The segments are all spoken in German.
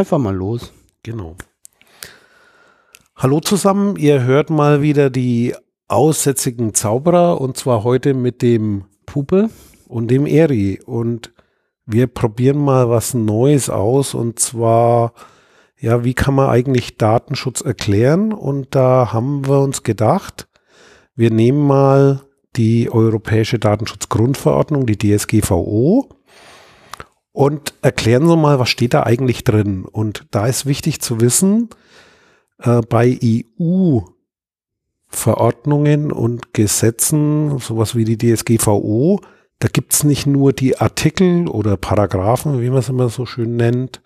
einfach mal los. Genau. Hallo zusammen, ihr hört mal wieder die aussätzigen Zauberer und zwar heute mit dem Puppe und dem Eri und wir probieren mal was Neues aus und zwar, ja, wie kann man eigentlich Datenschutz erklären und da haben wir uns gedacht, wir nehmen mal die Europäische Datenschutzgrundverordnung, die DSGVO und erklären so mal, was steht da eigentlich drin. Und da ist wichtig zu wissen, äh, bei EU-Verordnungen und Gesetzen, sowas wie die DSGVO, da gibt's nicht nur die Artikel oder Paragraphen, wie man es immer so schön nennt,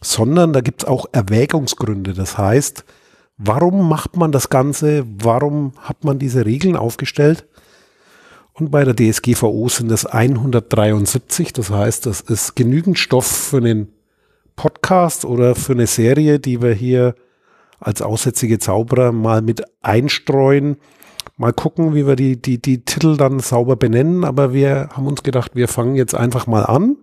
sondern da gibt's auch Erwägungsgründe. Das heißt, warum macht man das Ganze? Warum hat man diese Regeln aufgestellt? Und bei der DSGVO sind es 173. Das heißt, das ist genügend Stoff für einen Podcast oder für eine Serie, die wir hier als aussätzige Zauberer mal mit einstreuen. Mal gucken, wie wir die, die, die Titel dann sauber benennen. Aber wir haben uns gedacht, wir fangen jetzt einfach mal an.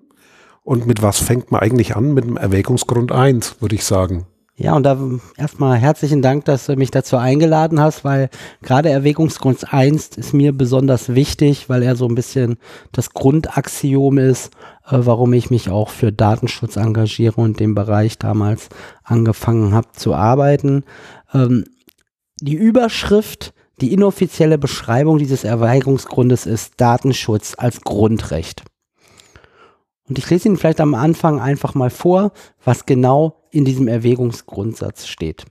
Und mit was fängt man eigentlich an? Mit dem Erwägungsgrund 1, würde ich sagen. Ja, und da erstmal herzlichen Dank, dass du mich dazu eingeladen hast, weil gerade Erwägungsgrund 1 ist mir besonders wichtig, weil er so ein bisschen das Grundaxiom ist, äh, warum ich mich auch für Datenschutz engagiere und dem Bereich damals angefangen habe zu arbeiten. Ähm, die Überschrift, die inoffizielle Beschreibung dieses Erwägungsgrundes ist Datenschutz als Grundrecht. Und ich lese Ihnen vielleicht am Anfang einfach mal vor, was genau in diesem Erwägungsgrundsatz steht.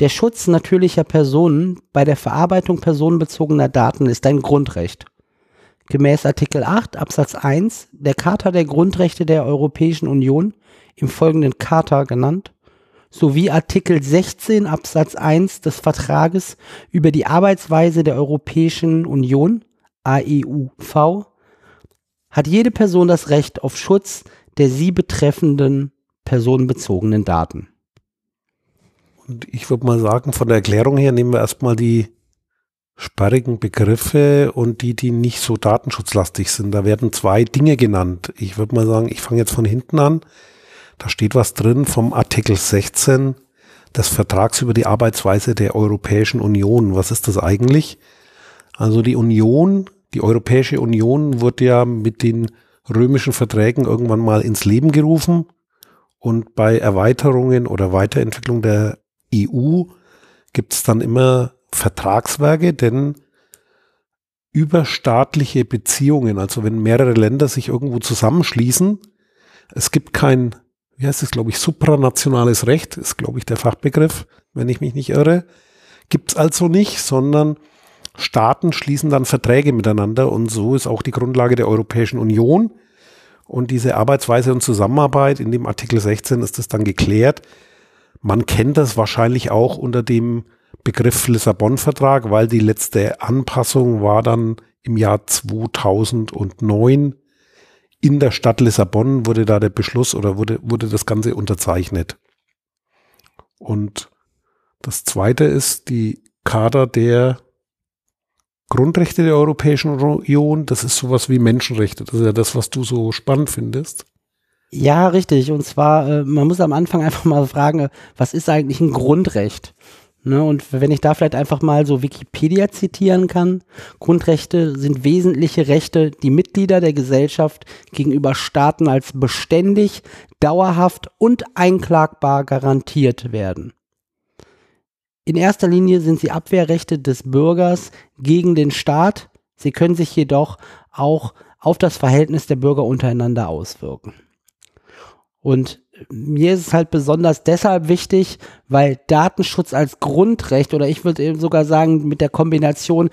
Der Schutz natürlicher Personen bei der Verarbeitung personenbezogener Daten ist ein Grundrecht. Gemäß Artikel 8 Absatz 1 der Charta der Grundrechte der Europäischen Union, im folgenden Charta genannt, sowie Artikel 16 Absatz 1 des Vertrages über die Arbeitsweise der Europäischen Union, AEUV, hat jede Person das Recht auf Schutz der sie betreffenden personenbezogenen Daten. Und ich würde mal sagen, von der Erklärung her nehmen wir erstmal die sperrigen Begriffe und die, die nicht so datenschutzlastig sind. Da werden zwei Dinge genannt. Ich würde mal sagen, ich fange jetzt von hinten an. Da steht was drin vom Artikel 16 des Vertrags über die Arbeitsweise der Europäischen Union. Was ist das eigentlich? Also die Union, die Europäische Union wurde ja mit den römischen Verträgen irgendwann mal ins Leben gerufen und bei Erweiterungen oder Weiterentwicklung der EU gibt es dann immer Vertragswerke, denn überstaatliche Beziehungen, also wenn mehrere Länder sich irgendwo zusammenschließen, es gibt kein, wie heißt es, glaube ich, supranationales Recht, ist, glaube ich, der Fachbegriff, wenn ich mich nicht irre, gibt es also nicht, sondern Staaten schließen dann Verträge miteinander und so ist auch die Grundlage der Europäischen Union. Und diese Arbeitsweise und Zusammenarbeit in dem Artikel 16 ist das dann geklärt. Man kennt das wahrscheinlich auch unter dem Begriff Lissabon-Vertrag, weil die letzte Anpassung war dann im Jahr 2009. In der Stadt Lissabon wurde da der Beschluss oder wurde, wurde das Ganze unterzeichnet. Und das zweite ist die Kader der Grundrechte der Europäischen Union, das ist sowas wie Menschenrechte. Das ist ja das, was du so spannend findest. Ja, richtig. Und zwar, äh, man muss am Anfang einfach mal fragen, äh, was ist eigentlich ein Grundrecht? Ne, und wenn ich da vielleicht einfach mal so Wikipedia zitieren kann, Grundrechte sind wesentliche Rechte, die Mitglieder der Gesellschaft gegenüber Staaten als beständig, dauerhaft und einklagbar garantiert werden. In erster Linie sind sie Abwehrrechte des Bürgers gegen den Staat. Sie können sich jedoch auch auf das Verhältnis der Bürger untereinander auswirken. Und mir ist es halt besonders deshalb wichtig, weil Datenschutz als Grundrecht oder ich würde eben sogar sagen mit der Kombination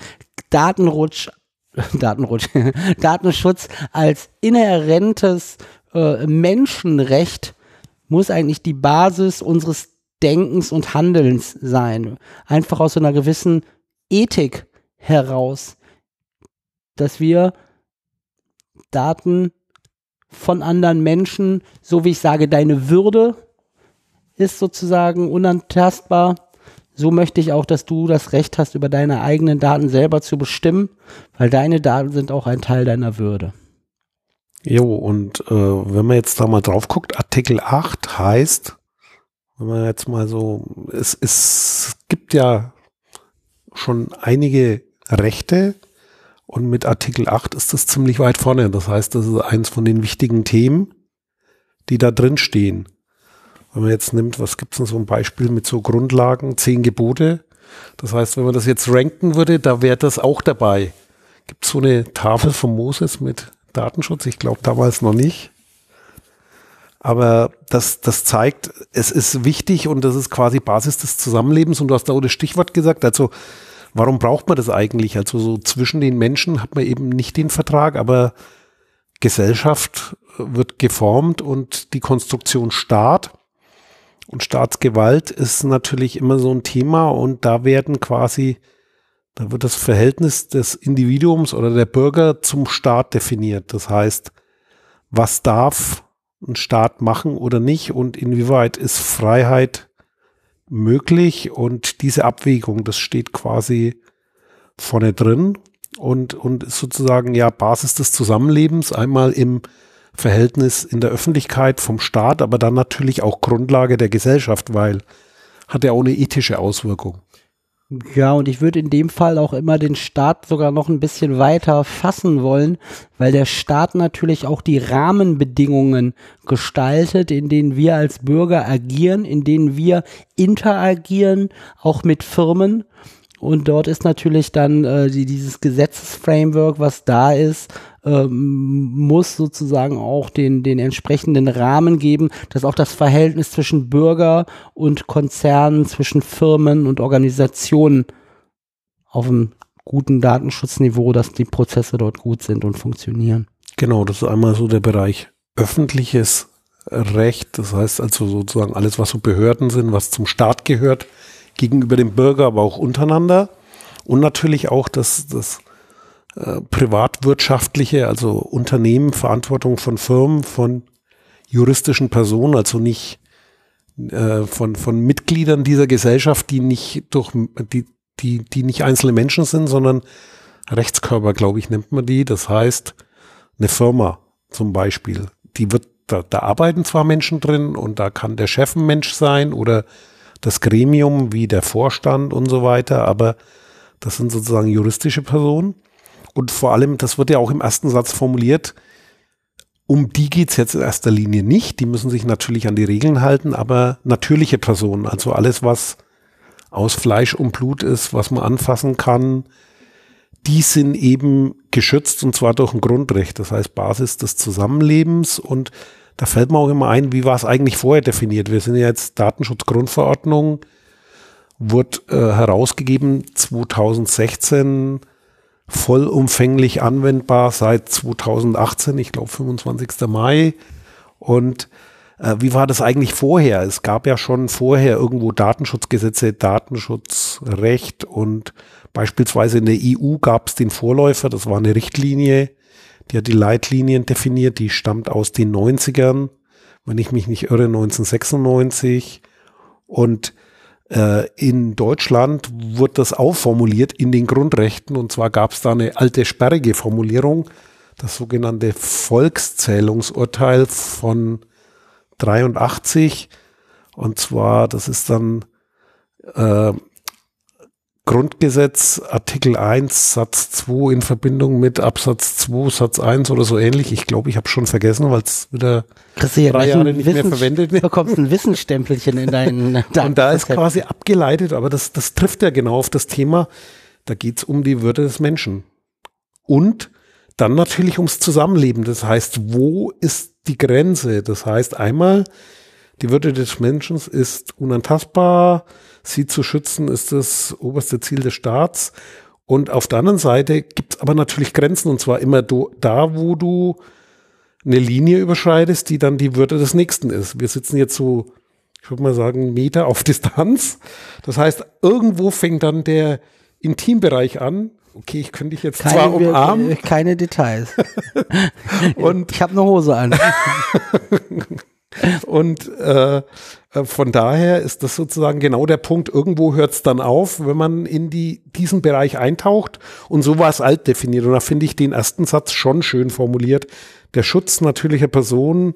Datenrutsch, Datenrutsch, Datenschutz als inhärentes äh, Menschenrecht muss eigentlich die Basis unseres Denkens und Handelns sein. Einfach aus einer gewissen Ethik heraus, dass wir Daten von anderen Menschen, so wie ich sage, deine Würde ist sozusagen unantastbar. So möchte ich auch, dass du das Recht hast, über deine eigenen Daten selber zu bestimmen, weil deine Daten sind auch ein Teil deiner Würde. Jo, und äh, wenn man jetzt da mal drauf guckt, Artikel 8 heißt, wenn man jetzt mal so, es, es gibt ja schon einige Rechte und mit Artikel 8 ist das ziemlich weit vorne. Das heißt, das ist eins von den wichtigen Themen, die da drin stehen. Wenn man jetzt nimmt, was gibt es denn so ein Beispiel mit so Grundlagen, zehn Gebote. Das heißt, wenn man das jetzt ranken würde, da wäre das auch dabei. Gibt es so eine Tafel von Moses mit Datenschutz? Ich glaube damals noch nicht. Aber das, das zeigt, es ist wichtig und das ist quasi Basis des Zusammenlebens. Und du hast da auch das Stichwort gesagt. Also, warum braucht man das eigentlich? Also, so zwischen den Menschen hat man eben nicht den Vertrag, aber Gesellschaft wird geformt und die Konstruktion Staat und Staatsgewalt ist natürlich immer so ein Thema und da werden quasi, da wird das Verhältnis des Individuums oder der Bürger zum Staat definiert. Das heißt, was darf ein Staat machen oder nicht und inwieweit ist Freiheit möglich und diese Abwägung, das steht quasi vorne drin und, und ist sozusagen ja Basis des Zusammenlebens, einmal im Verhältnis in der Öffentlichkeit vom Staat, aber dann natürlich auch Grundlage der Gesellschaft, weil hat ja auch eine ethische Auswirkung. Ja, und ich würde in dem Fall auch immer den Staat sogar noch ein bisschen weiter fassen wollen, weil der Staat natürlich auch die Rahmenbedingungen gestaltet, in denen wir als Bürger agieren, in denen wir interagieren, auch mit Firmen. Und dort ist natürlich dann äh, die, dieses Gesetzesframework, was da ist, ähm, muss sozusagen auch den, den entsprechenden Rahmen geben, dass auch das Verhältnis zwischen Bürger und Konzernen, zwischen Firmen und Organisationen auf einem guten Datenschutzniveau, dass die Prozesse dort gut sind und funktionieren. Genau, das ist einmal so der Bereich öffentliches Recht, das heißt also sozusagen alles, was so Behörden sind, was zum Staat gehört, gegenüber dem Bürger, aber auch untereinander. Und natürlich auch das, das äh, privatwirtschaftliche, also Unternehmen, Verantwortung von Firmen, von juristischen Personen, also nicht äh, von, von Mitgliedern dieser Gesellschaft, die nicht durch die, die, die nicht einzelne Menschen sind, sondern Rechtskörper, glaube ich, nennt man die. Das heißt, eine Firma zum Beispiel, die wird, da, da arbeiten zwar Menschen drin und da kann der Chef ein Mensch sein oder das Gremium wie der Vorstand und so weiter, aber das sind sozusagen juristische Personen. Und vor allem, das wird ja auch im ersten Satz formuliert, um die geht's jetzt in erster Linie nicht. Die müssen sich natürlich an die Regeln halten, aber natürliche Personen, also alles, was aus Fleisch und Blut ist, was man anfassen kann, die sind eben geschützt und zwar durch ein Grundrecht, das heißt Basis des Zusammenlebens und da fällt mir auch immer ein, wie war es eigentlich vorher definiert? Wir sind ja jetzt Datenschutzgrundverordnung, wurde äh, herausgegeben 2016 vollumfänglich anwendbar seit 2018, ich glaube 25. Mai. Und äh, wie war das eigentlich vorher? Es gab ja schon vorher irgendwo Datenschutzgesetze, Datenschutzrecht und beispielsweise in der EU gab es den Vorläufer, das war eine Richtlinie, die hat die Leitlinien definiert, die stammt aus den 90ern, wenn ich mich nicht irre, 1996. Und in Deutschland wurde das auch formuliert in den Grundrechten. Und zwar gab es da eine alte sperrige Formulierung, das sogenannte Volkszählungsurteil von 83 und zwar, das ist dann äh, Grundgesetz, Artikel 1, Satz 2 in Verbindung mit Absatz 2, Satz 1 oder so ähnlich. Ich glaube, ich habe schon vergessen, weil es wieder ja drei Jahre nicht Wissens mehr verwendet wird. Du bekommst ein Wissensstempelchen in deinen Und da ist quasi abgeleitet, aber das, das trifft ja genau auf das Thema. Da geht es um die Würde des Menschen. Und dann natürlich ums Zusammenleben. Das heißt, wo ist die Grenze? Das heißt, einmal, die Würde des Menschen ist unantastbar, sie zu schützen, ist das oberste Ziel des Staats. Und auf der anderen Seite gibt es aber natürlich Grenzen, und zwar immer do, da, wo du eine Linie überschreitest, die dann die Würde des Nächsten ist. Wir sitzen jetzt so, ich würde mal sagen, Meter auf Distanz. Das heißt, irgendwo fängt dann der Intimbereich an. Okay, ich könnte dich jetzt keine, zwar umarmen. Keine Details. und ich habe eine Hose an. Und äh, äh, von daher ist das sozusagen genau der Punkt. Irgendwo hört es dann auf, wenn man in die, diesen Bereich eintaucht und so war es alt definiert. Und da finde ich den ersten Satz schon schön formuliert. Der Schutz natürlicher Personen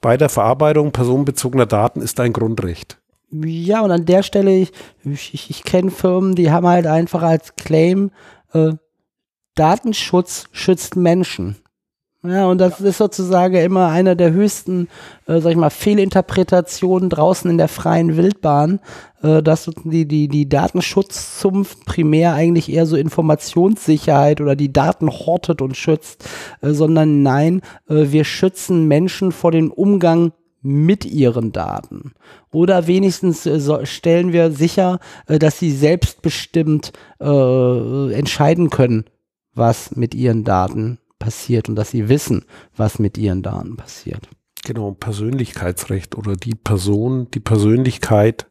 bei der Verarbeitung personenbezogener Daten ist ein Grundrecht. Ja, und an der Stelle, ich, ich, ich kenne Firmen, die haben halt einfach als Claim, äh, Datenschutz schützt Menschen. Ja, und das ist sozusagen immer einer der höchsten, äh, sag ich mal, Fehlinterpretationen draußen in der freien Wildbahn, äh, dass die, die, die Datenschutzzunft primär eigentlich eher so Informationssicherheit oder die Daten hortet und schützt, äh, sondern nein, äh, wir schützen Menschen vor dem Umgang mit ihren Daten. Oder wenigstens äh, so stellen wir sicher, äh, dass sie selbstbestimmt äh, entscheiden können, was mit ihren Daten passiert und dass sie wissen, was mit ihren Daten passiert. Genau, Persönlichkeitsrecht oder die Person, die Persönlichkeit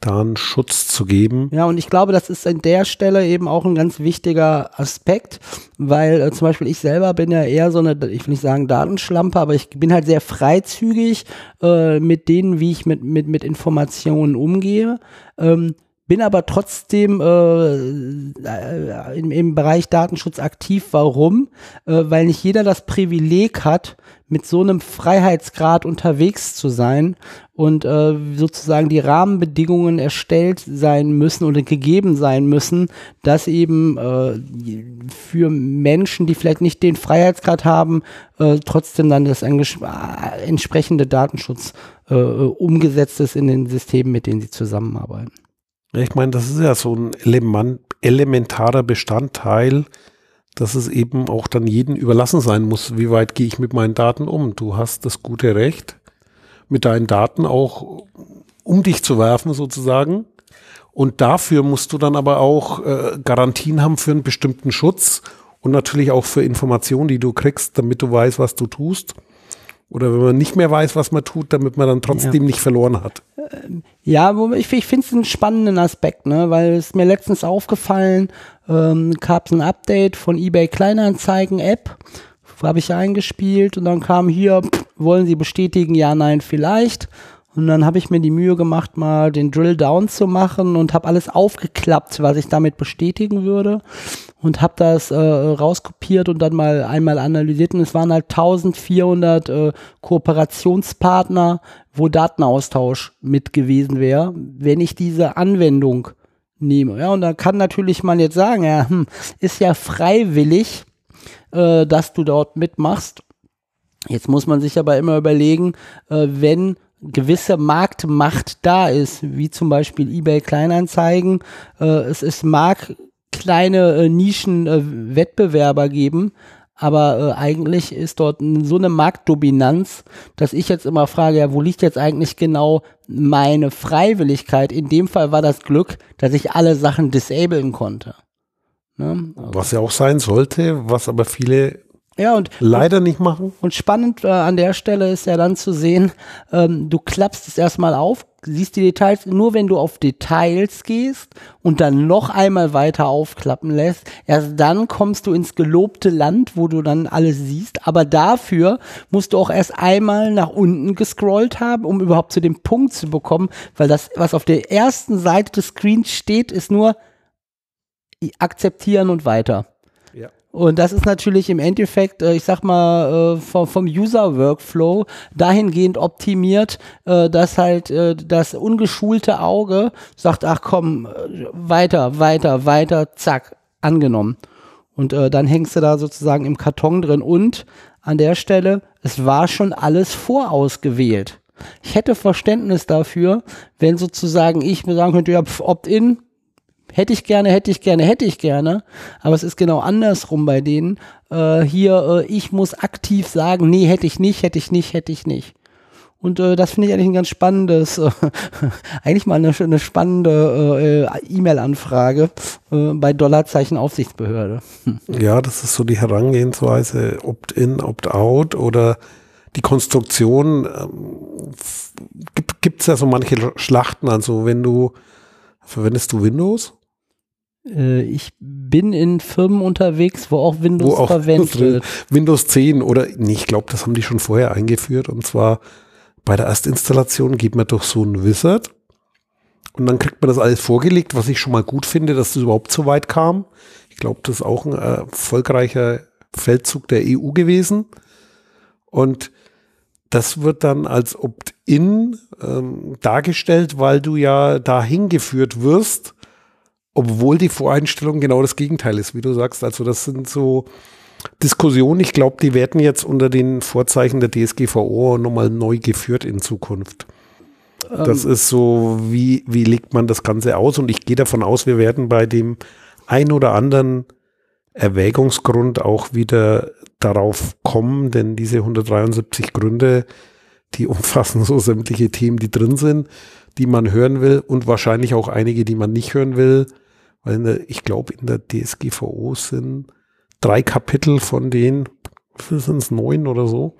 da einen Schutz zu geben. Ja, und ich glaube, das ist an der Stelle eben auch ein ganz wichtiger Aspekt, weil äh, zum Beispiel ich selber bin ja eher so eine, ich will nicht sagen Datenschlampe, aber ich bin halt sehr freizügig äh, mit denen, wie ich mit, mit, mit Informationen umgehe. Ähm, bin aber trotzdem äh, äh, im, im Bereich Datenschutz aktiv. Warum? Äh, weil nicht jeder das Privileg hat, mit so einem Freiheitsgrad unterwegs zu sein und äh, sozusagen die Rahmenbedingungen erstellt sein müssen oder gegeben sein müssen, dass eben äh, für Menschen, die vielleicht nicht den Freiheitsgrad haben, äh, trotzdem dann das äh, entsprechende Datenschutz äh, umgesetzt ist in den Systemen, mit denen sie zusammenarbeiten. Ich meine, das ist ja so ein Element, elementarer Bestandteil, dass es eben auch dann jedem überlassen sein muss, wie weit gehe ich mit meinen Daten um. Du hast das gute Recht, mit deinen Daten auch um dich zu werfen sozusagen. Und dafür musst du dann aber auch äh, Garantien haben für einen bestimmten Schutz und natürlich auch für Informationen, die du kriegst, damit du weißt, was du tust. Oder wenn man nicht mehr weiß, was man tut, damit man dann trotzdem ja. nicht verloren hat. Ja, ich, ich finde es einen spannenden Aspekt, ne? weil es mir letztens aufgefallen, ähm, gab es ein Update von eBay Kleinanzeigen App, habe ich eingespielt und dann kam hier, wollen Sie bestätigen, ja, nein, vielleicht. Und dann habe ich mir die Mühe gemacht, mal den Drill Down zu machen und habe alles aufgeklappt, was ich damit bestätigen würde und habe das äh, rauskopiert und dann mal einmal analysiert und es waren halt 1400 äh, Kooperationspartner, wo Datenaustausch mit gewesen wäre, wenn ich diese Anwendung nehme. Ja, und da kann natürlich man jetzt sagen, ja, hm, ist ja freiwillig, äh, dass du dort mitmachst. Jetzt muss man sich aber immer überlegen, äh, wenn gewisse Marktmacht da ist, wie zum Beispiel eBay Kleinanzeigen, äh, es, es mag kleine äh, Nischen-Wettbewerber äh, geben, aber äh, eigentlich ist dort so eine Marktdominanz, dass ich jetzt immer frage, ja, wo liegt jetzt eigentlich genau meine Freiwilligkeit? In dem Fall war das Glück, dass ich alle Sachen disablen konnte. Ne? Also. Was ja auch sein sollte, was aber viele ja, und leider nicht machen. Und spannend äh, an der Stelle ist ja dann zu sehen, ähm, du klappst es erstmal auf, siehst die Details, nur wenn du auf Details gehst und dann noch einmal weiter aufklappen lässt, erst dann kommst du ins gelobte Land, wo du dann alles siehst, aber dafür musst du auch erst einmal nach unten gescrollt haben, um überhaupt zu dem Punkt zu bekommen, weil das, was auf der ersten Seite des Screens steht, ist nur akzeptieren und weiter. Und das ist natürlich im Endeffekt, äh, ich sag mal, äh, vom, User-Workflow dahingehend optimiert, äh, dass halt das ungeschulte Auge sagt, ach komm, weiter, weiter, weiter, zack, angenommen. Und dann hängst du da sozusagen im Karton drin. Und an der Stelle, es war schon alles vorausgewählt. Ich hätte Verständnis dafür, wenn sozusagen ich mir sagen könnte, ja, Opt-in, hätte ich gerne, hätte ich gerne, hätte ich gerne. Aber es ist genau andersrum bei denen. Äh, hier, äh, ich muss aktiv sagen, nee, hätte ich nicht, hätte ich nicht, hätte ich nicht. Und äh, das finde ich eigentlich ein ganz spannendes, äh, eigentlich mal eine, eine spannende äh, E-Mail-Anfrage äh, bei Dollarzeichen Aufsichtsbehörde. Ja, das ist so die Herangehensweise Opt-in, Opt-out oder die Konstruktion. Ähm, gibt es ja so manche Schlachten, also wenn du Verwendest du Windows? Äh, ich bin in Firmen unterwegs, wo auch Windows wo auch verwendet wird. Windows 10 oder, nee, ich glaube, das haben die schon vorher eingeführt und zwar bei der Erstinstallation geht man durch so einen Wizard und dann kriegt man das alles vorgelegt, was ich schon mal gut finde, dass das überhaupt so weit kam. Ich glaube, das ist auch ein erfolgreicher Feldzug der EU gewesen. Und das wird dann als Opt-in ähm, dargestellt, weil du ja dahin geführt wirst, obwohl die Voreinstellung genau das Gegenteil ist, wie du sagst. Also das sind so Diskussionen, ich glaube, die werden jetzt unter den Vorzeichen der DSGVO nochmal neu geführt in Zukunft. Das ähm. ist so, wie, wie legt man das Ganze aus? Und ich gehe davon aus, wir werden bei dem ein oder anderen Erwägungsgrund auch wieder darauf kommen, denn diese 173 Gründe, die umfassen so sämtliche Themen, die drin sind, die man hören will und wahrscheinlich auch einige, die man nicht hören will, weil der, ich glaube, in der DSGVO sind drei Kapitel von denen, sind es neun oder so,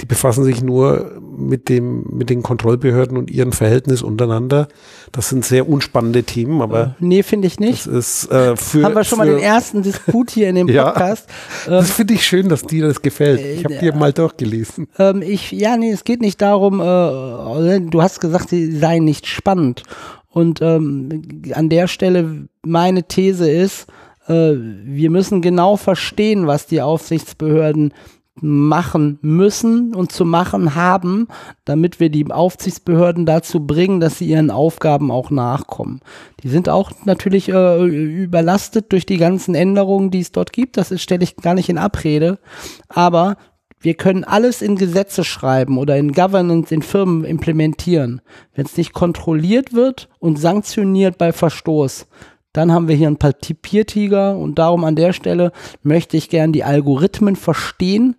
die befassen sich nur mit dem, mit den Kontrollbehörden und ihren Verhältnis untereinander. Das sind sehr unspannende Themen, aber. Äh, nee, finde ich nicht. Das ist, äh, für, Haben wir schon für, mal den ersten Disput hier in dem Podcast. ja, das finde ich schön, dass dir das gefällt. Ich habe äh, dir mal durchgelesen. Ähm, ich, ja, nee, es geht nicht darum, äh, du hast gesagt, sie seien nicht spannend. Und ähm, an der Stelle meine These ist, äh, wir müssen genau verstehen, was die Aufsichtsbehörden machen müssen und zu machen haben, damit wir die Aufsichtsbehörden dazu bringen, dass sie ihren Aufgaben auch nachkommen. Die sind auch natürlich äh, überlastet durch die ganzen Änderungen, die es dort gibt. Das stelle ich gar nicht in Abrede. Aber wir können alles in Gesetze schreiben oder in Governance in Firmen implementieren. Wenn es nicht kontrolliert wird und sanktioniert bei Verstoß, dann haben wir hier einen Papiertiger und darum an der Stelle möchte ich gern die Algorithmen verstehen,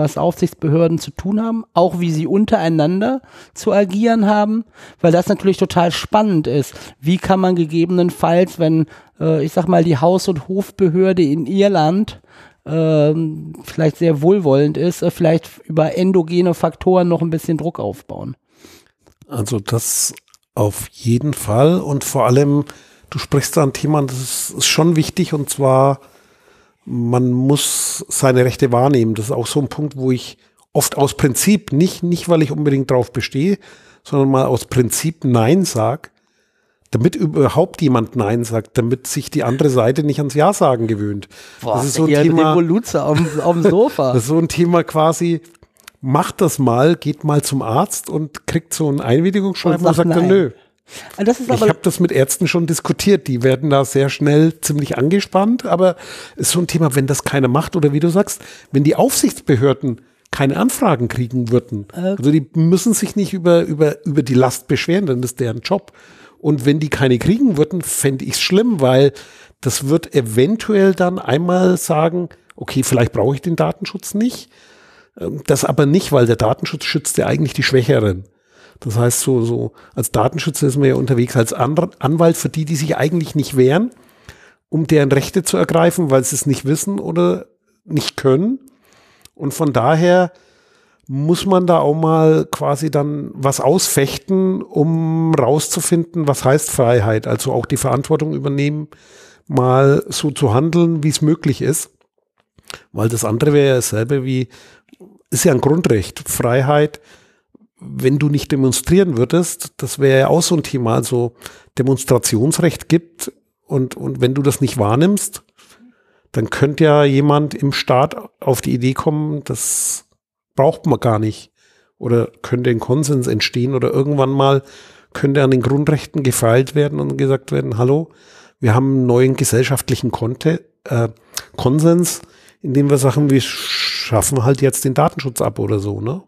was Aufsichtsbehörden zu tun haben, auch wie sie untereinander zu agieren haben, weil das natürlich total spannend ist. Wie kann man gegebenenfalls, wenn, äh, ich sag mal, die Haus- und Hofbehörde in Irland äh, vielleicht sehr wohlwollend ist, äh, vielleicht über endogene Faktoren noch ein bisschen Druck aufbauen. Also das auf jeden Fall und vor allem, du sprichst da ein Thema, das ist schon wichtig und zwar man muss seine Rechte wahrnehmen. Das ist auch so ein Punkt, wo ich oft aus Prinzip, nicht, nicht weil ich unbedingt drauf bestehe, sondern mal aus Prinzip Nein sag, damit überhaupt jemand Nein sagt, damit sich die andere Seite nicht ans Ja sagen gewöhnt. Boah, das ist so ein Thema. auf, auf dem Sofa. das ist so ein Thema quasi, macht das mal, geht mal zum Arzt und kriegt so ein Einwilligungsschreiben und, und sagt dann nö. Ah, ich habe das mit Ärzten schon diskutiert. Die werden da sehr schnell ziemlich angespannt. Aber es ist so ein Thema, wenn das keiner macht oder wie du sagst, wenn die Aufsichtsbehörden keine Anfragen kriegen würden. Okay. Also die müssen sich nicht über, über, über die Last beschweren, denn das ist deren Job. Und wenn die keine kriegen würden, fände ich es schlimm, weil das wird eventuell dann einmal sagen, okay, vielleicht brauche ich den Datenschutz nicht. Ähm, das aber nicht, weil der Datenschutz schützt ja eigentlich die Schwächeren. Das heißt, so, so als Datenschützer ist man ja unterwegs als Anwalt für die, die sich eigentlich nicht wehren, um deren Rechte zu ergreifen, weil sie es nicht wissen oder nicht können. Und von daher muss man da auch mal quasi dann was ausfechten, um rauszufinden, was heißt Freiheit. Also auch die Verantwortung übernehmen, mal so zu handeln, wie es möglich ist. Weil das andere wäre ja dasselbe wie, ist ja ein Grundrecht. Freiheit wenn du nicht demonstrieren würdest, das wäre ja auch so ein Thema, also Demonstrationsrecht gibt und, und wenn du das nicht wahrnimmst, dann könnte ja jemand im Staat auf die Idee kommen, das braucht man gar nicht. Oder könnte ein Konsens entstehen oder irgendwann mal könnte an den Grundrechten gefeilt werden und gesagt werden, hallo, wir haben einen neuen gesellschaftlichen Konte, äh, Konsens, indem wir sagen, wir schaffen halt jetzt den Datenschutz ab oder so, ne?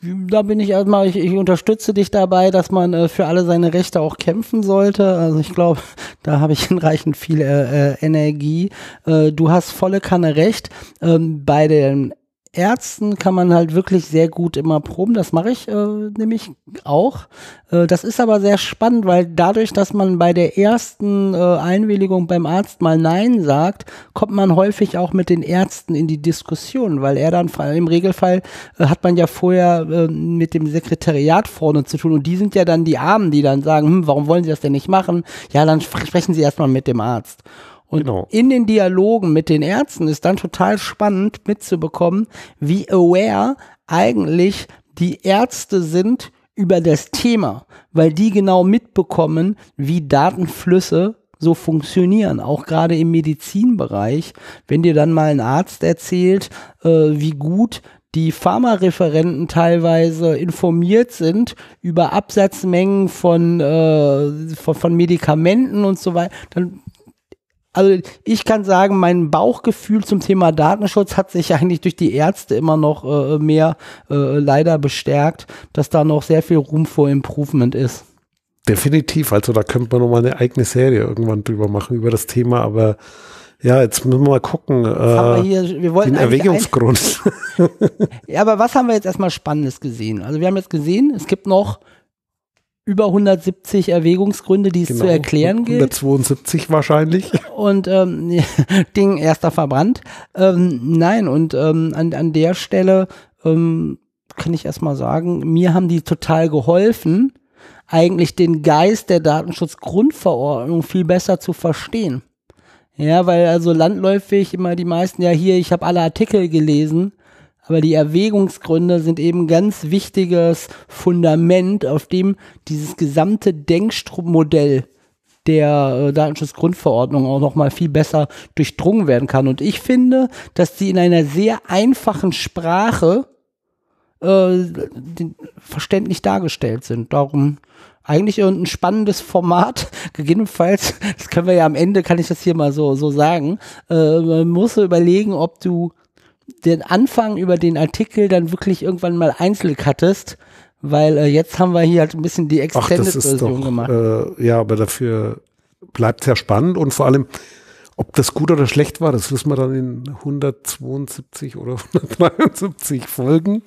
Da bin ich erstmal, ich, ich unterstütze dich dabei, dass man äh, für alle seine Rechte auch kämpfen sollte. Also ich glaube, da habe ich hinreichend viel äh, äh, Energie. Äh, du hast volle Kanne recht. Ähm, bei den Ärzten kann man halt wirklich sehr gut immer proben. Das mache ich äh, nämlich auch. Äh, das ist aber sehr spannend, weil dadurch, dass man bei der ersten äh, Einwilligung beim Arzt mal Nein sagt, kommt man häufig auch mit den Ärzten in die Diskussion, weil er dann im Regelfall äh, hat man ja vorher äh, mit dem Sekretariat vorne zu tun und die sind ja dann die Armen, die dann sagen, hm, warum wollen Sie das denn nicht machen? Ja, dann sprechen Sie erstmal mit dem Arzt. Und Genau. in den Dialogen mit den Ärzten ist dann total spannend mitzubekommen, wie aware eigentlich die Ärzte sind über das Thema, weil die genau mitbekommen, wie Datenflüsse so funktionieren, auch gerade im Medizinbereich. Wenn dir dann mal ein Arzt erzählt, äh, wie gut die Pharmareferenten teilweise informiert sind über Absatzmengen von, äh, von, von Medikamenten und so weiter, dann also ich kann sagen, mein Bauchgefühl zum Thema Datenschutz hat sich eigentlich durch die Ärzte immer noch äh, mehr äh, leider bestärkt, dass da noch sehr viel Room for Improvement ist. Definitiv. Also da könnte man nochmal eine eigene Serie irgendwann drüber machen, über das Thema. Aber ja, jetzt müssen wir mal gucken. haben wir Äh, hier, wir wollten den Erwägungsgrund. ein, ja, aber was haben wir jetzt erstmal Spannendes gesehen? Also wir haben jetzt gesehen, es gibt noch über 170 Erwägungsgründe, die es zu erklären gilt. 172 wahrscheinlich. und ähm, Ding erster verbrannt. Ähm, nein, und ähm, an, an der Stelle ähm, kann ich erstmal sagen, mir haben die total geholfen, eigentlich den Geist der Datenschutzgrundverordnung viel besser zu verstehen. Ja, weil also landläufig immer die meisten, ja hier, ich habe alle Artikel gelesen, aber die Erwägungsgründe sind eben ganz wichtiges Fundament, auf dem dieses gesamte Denkmodell der äh, Datenschutzgrundverordnung auch noch mal viel besser durchdrungen werden kann. Und ich finde, dass sie in einer sehr einfachen Sprache äh, verständlich dargestellt sind. Darum eigentlich ein spannendes Format. Gegebenenfalls, das können wir ja am Ende, kann ich das hier mal so, so sagen, äh, man muss überlegen, ob du den Anfang über den Artikel dann wirklich irgendwann mal einzeln cuttest, weil äh, jetzt haben wir hier halt ein bisschen die Extended-Version gemacht. äh, ja, aber dafür bleibt es ja spannend und vor allem, ob das gut oder schlecht war, das wissen wir dann in 172 oder 173 Folgen.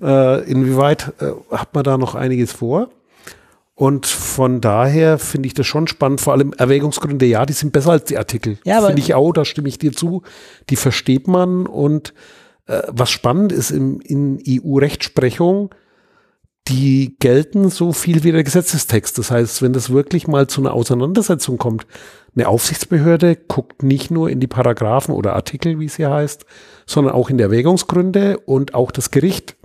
Äh, inwieweit äh, hat man da noch einiges vor? Und von daher finde ich das schon spannend. Vor allem Erwägungsgründe, ja, die sind besser als die Artikel. Ja, finde ich auch, da stimme ich dir zu. Die versteht man und äh, was spannend ist im, in EU-Rechtsprechung, die gelten so viel wie der Gesetzestext. Das heißt, wenn das wirklich mal zu einer Auseinandersetzung kommt, eine Aufsichtsbehörde guckt nicht nur in die Paragraphen oder Artikel, wie es hier heißt, sondern auch in die Erwägungsgründe und auch das Gericht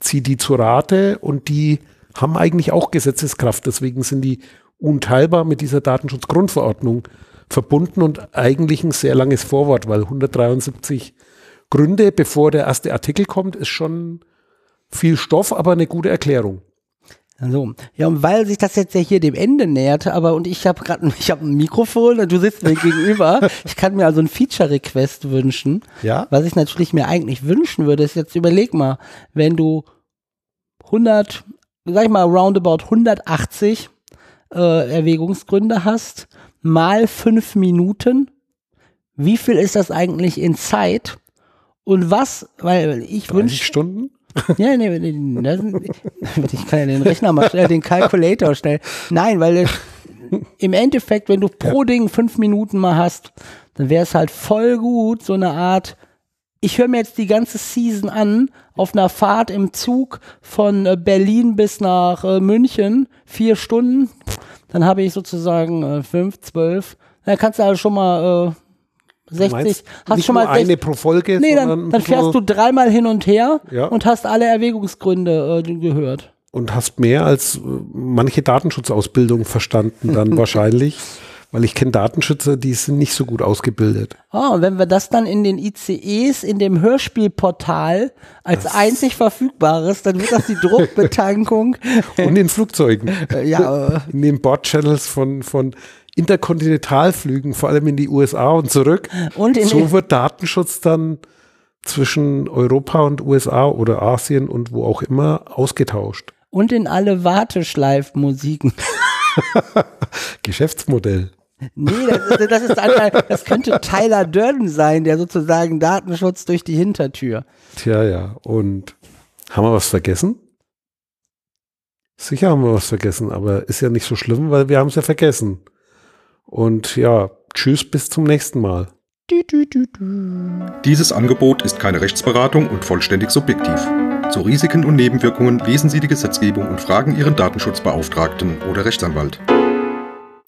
zieht die zu Rate und die haben eigentlich auch Gesetzeskraft. Deswegen sind die unteilbar mit dieser Datenschutzgrundverordnung verbunden und eigentlich ein sehr langes Vorwort, weil 173 Gründe, bevor der erste Artikel kommt, ist schon viel Stoff, aber eine gute Erklärung. So, ja, und weil sich das jetzt ja hier dem Ende näherte, aber und ich habe gerade, ich habe ein Mikrofon und du sitzt mir gegenüber, ich kann mir also ein Feature-Request wünschen. Ja. Was ich natürlich mir eigentlich wünschen würde, ist jetzt überleg mal, wenn du 100, sag ich mal, roundabout 180 äh, Erwägungsgründe hast, mal fünf Minuten, wie viel ist das eigentlich in Zeit? Und was, weil ich 30 wünsche, Stunden? ja, nee, nee, das, ich kann ja den Rechner mal schnell, den Calculator schnell. Nein, weil im Endeffekt, wenn du pro Ding fünf Minuten mal hast, dann wäre es halt voll gut, so eine Art, ich höre mir jetzt die ganze Season an, auf einer Fahrt im Zug von äh, Berlin bis nach äh, München, vier Stunden, dann habe ich sozusagen äh, fünf, zwölf, dann kannst du also schon mal äh, 60, Meinst hast schon mal eine 60 pro Folge, Nee, dann, dann fährst du dreimal hin und her Ja. und hast alle Erwägungsgründe äh, gehört. und hast mehr als äh, manche Datenschutzausbildung verstanden dann wahrscheinlich, weil ich kenne Datenschützer, die sind nicht so gut ausgebildet. Ah, und wenn wir das dann in den ICEs, in dem Hörspielportal als einzig verfügbares, dann wird das die Druckbetankung. Und in Flugzeugen, äh, ja, äh, in den Bordchannels von, von Interkontinentalflügen, vor allem in die USA und zurück. Und so wird Datenschutz dann zwischen Europa und USA oder Asien und wo auch immer ausgetauscht. und in alle Warteschleifmusiken. Geschäftsmodell. Nee, das, ist- das ist anscheinend, das könnte Tyler Durden sein, der sozusagen Datenschutz durch die Hintertür. Tja, ja. Und haben wir was vergessen? Sicher haben wir was vergessen, aber ist ja nicht so schlimm, weil wir haben es ja vergessen. Und ja, tschüss, bis zum nächsten Mal. Dieses Angebot ist keine Rechtsberatung und vollständig subjektiv. Zu Risiken und Nebenwirkungen lesen Sie die Gesetzgebung und fragen Ihren Datenschutzbeauftragten oder Rechtsanwalt.